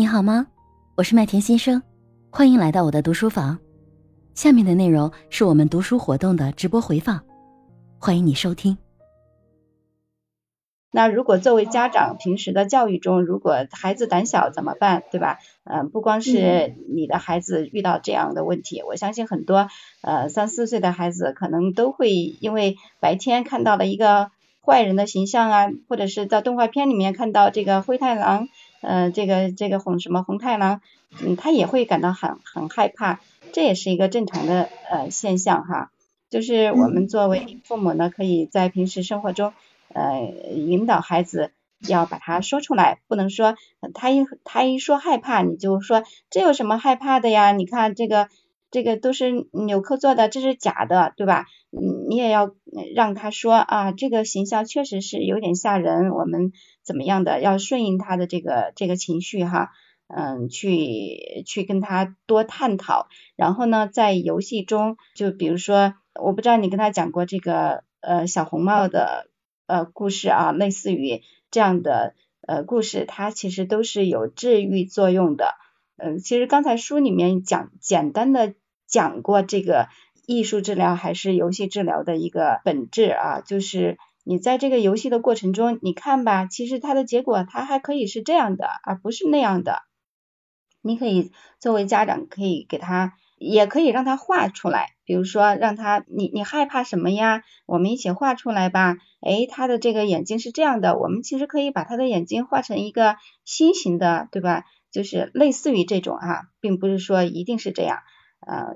你好吗？我是麦田先生，欢迎来到我的读书房。下面的内容是我们读书活动的直播回放，欢迎你收听。那如果作为家长，平时的教育中，如果孩子胆小怎么办？对吧？嗯，不光是你的孩子遇到这样的问题，我相信很多呃三四岁的孩子可能都会因为白天看到了一个坏人的形象啊，或者是在动画片里面看到这个灰太狼，呃，这个这个红什么红太狼，嗯，他也会感到很很害怕，这也是一个正常的呃现象哈。就是我们作为父母呢，可以在平时生活中。呃，引导孩子要把它说出来，不能说他一他一说害怕，你就说这有什么害怕的呀？你看这个这个都是纽扣做的，这是假的，对吧？嗯，你也要让他说啊，这个形象确实是有点吓人，我们怎么样的要顺应他的这个这个情绪哈，嗯，去去跟他多探讨，然后呢，在游戏中，就比如说，我不知道你跟他讲过这个呃小红帽的。呃，故事啊，类似于这样的呃故事，它其实都是有治愈作用的。嗯，其实刚才书里面讲简单的讲过这个艺术治疗还是游戏治疗的一个本质啊，就是你在这个游戏的过程中，你看吧，其实它的结果它还可以是这样的，而不是那样的。你可以作为家长，可以给他。也可以让他画出来，比如说让他你你害怕什么呀？我们一起画出来吧。哎，他的这个眼睛是这样的，我们其实可以把他的眼睛画成一个心形的，对吧？就是类似于这种哈，并不是说一定是这样。呃，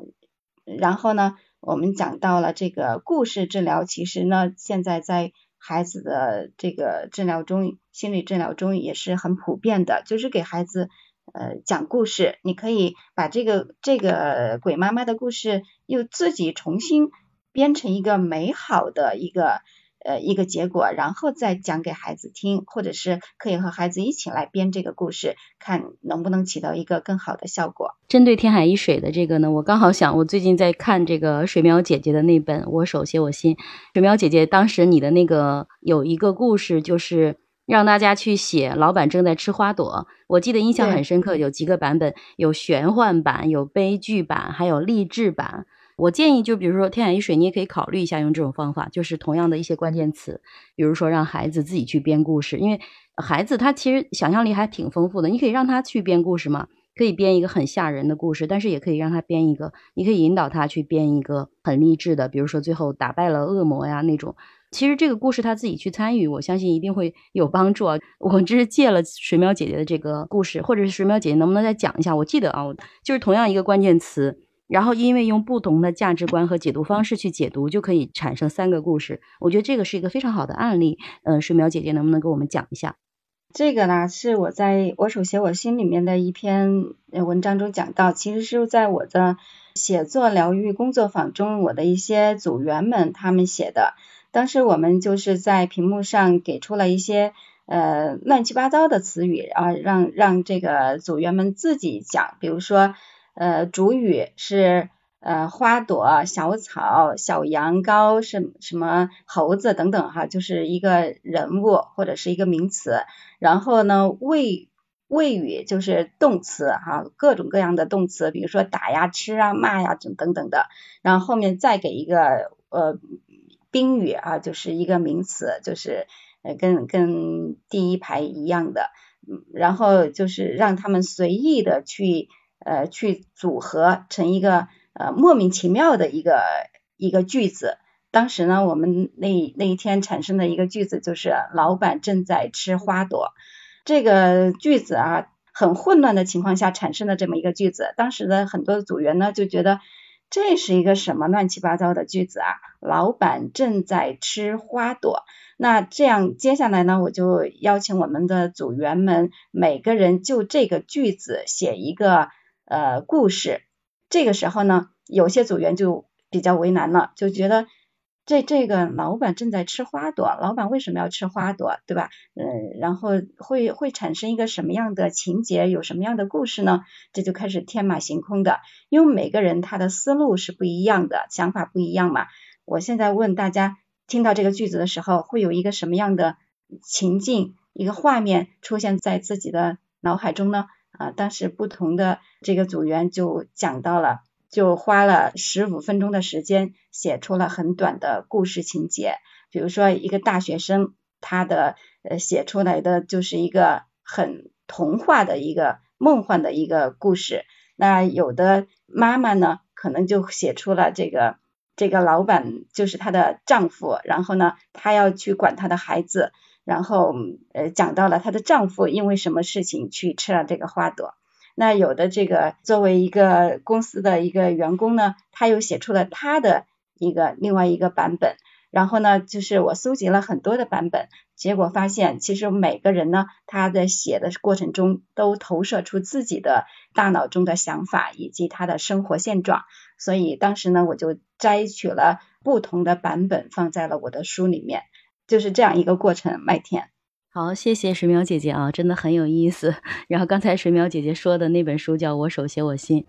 然后呢，我们讲到了这个故事治疗，其实呢，现在在孩子的这个治疗中，心理治疗中也是很普遍的，就是给孩子。呃，讲故事，你可以把这个这个鬼妈妈的故事又自己重新编成一个美好的一个呃一个结果，然后再讲给孩子听，或者是可以和孩子一起来编这个故事，看能不能起到一个更好的效果。针对天海一水的这个呢，我刚好想，我最近在看这个水淼姐姐的那本《我手写我心》，水淼姐姐当时你的那个有一个故事就是。让大家去写，老板正在吃花朵。我记得印象很深刻，有几个版本，有玄幻版，有悲剧版，还有励志版。我建议，就比如说天海一水，你也可以考虑一下用这种方法，就是同样的一些关键词，比如说让孩子自己去编故事，因为孩子他其实想象力还挺丰富的，你可以让他去编故事嘛，可以编一个很吓人的故事，但是也可以让他编一个，你可以引导他去编一个很励志的，比如说最后打败了恶魔呀那种。其实这个故事他自己去参与，我相信一定会有帮助啊！我这是借了水淼姐姐的这个故事，或者是水淼姐姐能不能再讲一下？我记得啊，就是同样一个关键词，然后因为用不同的价值观和解读方式去解读，就可以产生三个故事。我觉得这个是一个非常好的案例。嗯，水淼姐姐能不能给我们讲一下？这个呢，是我在我手写我心里面的一篇文章中讲到，其实是在我的写作疗愈工作坊中，我的一些组员们他们写的。当时我们就是在屏幕上给出了一些呃乱七八糟的词语啊，让让这个组员们自己讲，比如说呃主语是呃花朵、小草、小羊羔什什么猴子等等哈，就是一个人物或者是一个名词，然后呢谓谓语就是动词哈，各种各样的动词，比如说打呀、吃啊、骂呀等等等的，然后后面再给一个呃。宾语啊，就是一个名词，就是呃跟跟第一排一样的，嗯，然后就是让他们随意的去呃去组合成一个呃莫名其妙的一个一个句子。当时呢，我们那那一天产生的一个句子就是老板正在吃花朵。这个句子啊，很混乱的情况下产生的这么一个句子。当时的很多组员呢就觉得。这是一个什么乱七八糟的句子啊？老板正在吃花朵。那这样接下来呢，我就邀请我们的组员们每个人就这个句子写一个呃故事。这个时候呢，有些组员就比较为难了，就觉得。这这个老板正在吃花朵，老板为什么要吃花朵，对吧？嗯，然后会会产生一个什么样的情节，有什么样的故事呢？这就开始天马行空的，因为每个人他的思路是不一样的，想法不一样嘛。我现在问大家，听到这个句子的时候，会有一个什么样的情境，一个画面出现在自己的脑海中呢？啊，当时不同的这个组员就讲到了，就花了十五分钟的时间写出了很短的故事情节。比如说一个大学生，他的呃写出来的就是一个很童话的一个梦幻的一个故事。那有的妈妈呢，可能就写出了这个这个老板就是她的丈夫，然后呢，她要去管她的孩子。然后呃讲到了她的丈夫因为什么事情去吃了这个花朵，那有的这个作为一个公司的一个员工呢，他又写出了他的一个另外一个版本。然后呢，就是我搜集了很多的版本，结果发现其实每个人呢，他在写的过程中都投射出自己的大脑中的想法以及他的生活现状。所以当时呢，我就摘取了不同的版本放在了我的书里面。就是这样一个过程，麦田。好，谢谢水淼姐姐啊，真的很有意思。然后刚才水淼姐姐说的那本书叫《我手写我心》。